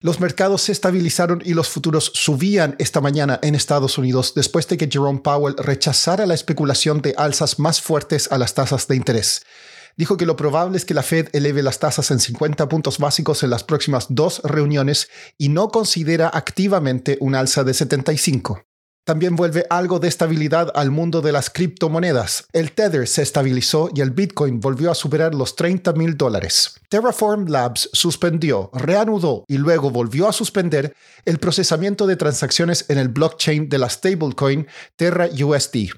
Los mercados se estabilizaron y los futuros subían esta mañana en Estados Unidos después de que Jerome Powell rechazara la especulación de alzas más fuertes a las tasas de interés. Dijo que lo probable es que la Fed eleve las tasas en 50 puntos básicos en las próximas dos reuniones y no considera activamente un alza de 75. También vuelve algo de estabilidad al mundo de las criptomonedas. El Tether se estabilizó y el Bitcoin volvió a superar los 30 mil dólares. Terraform Labs suspendió, reanudó y luego volvió a suspender el procesamiento de transacciones en el blockchain de la stablecoin Terra USD.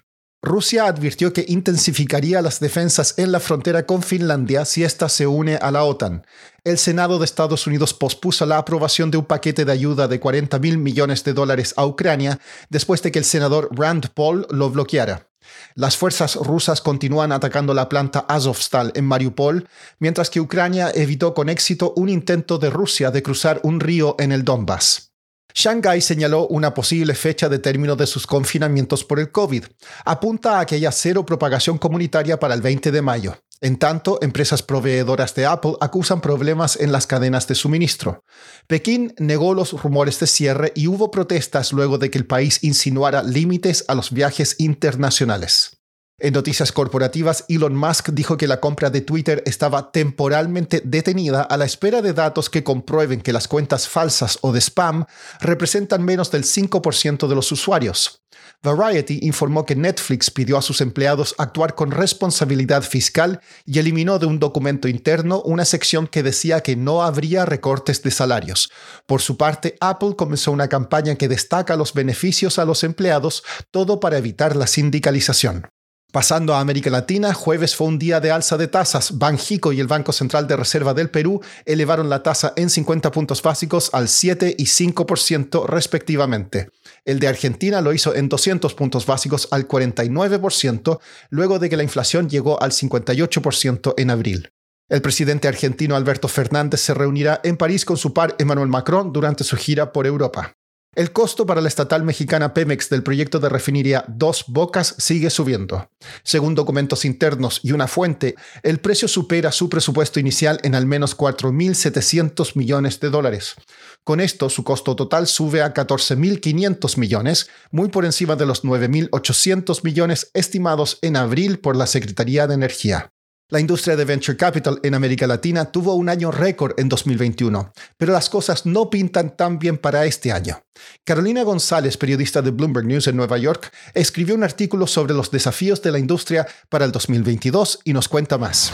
Rusia advirtió que intensificaría las defensas en la frontera con Finlandia si ésta se une a la OTAN. El Senado de Estados Unidos pospuso la aprobación de un paquete de ayuda de 40 mil millones de dólares a Ucrania después de que el senador Rand Paul lo bloqueara. Las fuerzas rusas continúan atacando la planta Azovstal en Mariupol, mientras que Ucrania evitó con éxito un intento de Rusia de cruzar un río en el Donbass. Shanghai señaló una posible fecha de término de sus confinamientos por el COVID. Apunta a que haya cero propagación comunitaria para el 20 de mayo. En tanto, empresas proveedoras de Apple acusan problemas en las cadenas de suministro. Pekín negó los rumores de cierre y hubo protestas luego de que el país insinuara límites a los viajes internacionales. En noticias corporativas, Elon Musk dijo que la compra de Twitter estaba temporalmente detenida a la espera de datos que comprueben que las cuentas falsas o de spam representan menos del 5% de los usuarios. Variety informó que Netflix pidió a sus empleados actuar con responsabilidad fiscal y eliminó de un documento interno una sección que decía que no habría recortes de salarios. Por su parte, Apple comenzó una campaña que destaca los beneficios a los empleados, todo para evitar la sindicalización. Pasando a América Latina, jueves fue un día de alza de tasas. Banjico y el Banco Central de Reserva del Perú elevaron la tasa en 50 puntos básicos al 7 y 5% respectivamente. El de Argentina lo hizo en 200 puntos básicos al 49%, luego de que la inflación llegó al 58% en abril. El presidente argentino Alberto Fernández se reunirá en París con su par Emmanuel Macron durante su gira por Europa. El costo para la estatal mexicana Pemex del proyecto de refinería Dos Bocas sigue subiendo. Según documentos internos y una fuente, el precio supera su presupuesto inicial en al menos 4.700 millones de dólares. Con esto, su costo total sube a 14.500 millones, muy por encima de los 9.800 millones estimados en abril por la Secretaría de Energía. La industria de venture capital en América Latina tuvo un año récord en 2021, pero las cosas no pintan tan bien para este año. Carolina González, periodista de Bloomberg News en Nueva York, escribió un artículo sobre los desafíos de la industria para el 2022 y nos cuenta más.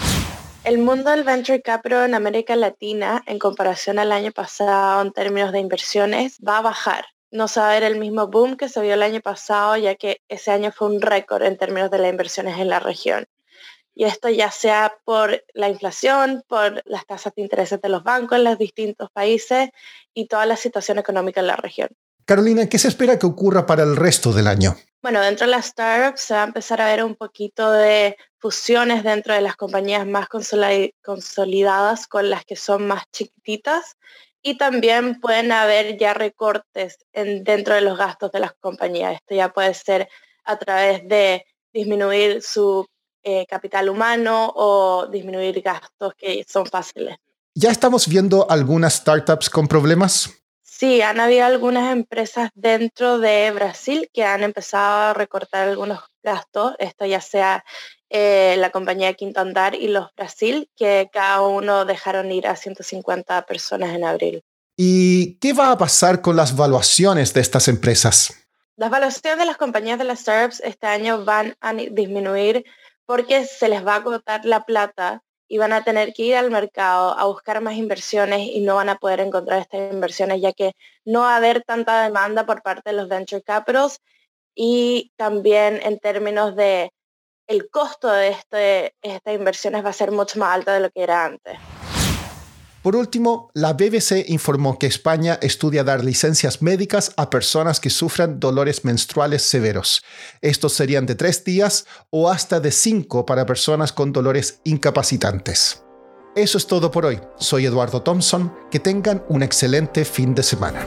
El mundo del venture capital en América Latina, en comparación al año pasado en términos de inversiones, va a bajar. No se va a ver el mismo boom que se vio el año pasado, ya que ese año fue un récord en términos de las inversiones en la región. Y esto ya sea por la inflación, por las tasas de interés de los bancos en los distintos países y toda la situación económica en la región. Carolina, ¿qué se espera que ocurra para el resto del año? Bueno, dentro de las startups se va a empezar a ver un poquito de fusiones dentro de las compañías más consolidadas con las que son más chiquititas y también pueden haber ya recortes en, dentro de los gastos de las compañías. Esto ya puede ser a través de disminuir su eh, capital humano o disminuir gastos que son fáciles. ¿Ya estamos viendo algunas startups con problemas? Sí, han habido algunas empresas dentro de Brasil que han empezado a recortar algunos gastos, esto ya sea eh, la compañía Quinto Andar y los Brasil, que cada uno dejaron ir a 150 personas en abril. ¿Y qué va a pasar con las valuaciones de estas empresas? Las valuaciones de las compañías de las startups este año van a disminuir porque se les va a agotar la plata y van a tener que ir al mercado a buscar más inversiones y no van a poder encontrar estas inversiones ya que no va a haber tanta demanda por parte de los venture capitals y también en términos de el costo de este, estas inversiones va a ser mucho más alto de lo que era antes. Por último, la BBC informó que España estudia dar licencias médicas a personas que sufran dolores menstruales severos. Estos serían de tres días o hasta de cinco para personas con dolores incapacitantes. Eso es todo por hoy. Soy Eduardo Thompson. Que tengan un excelente fin de semana.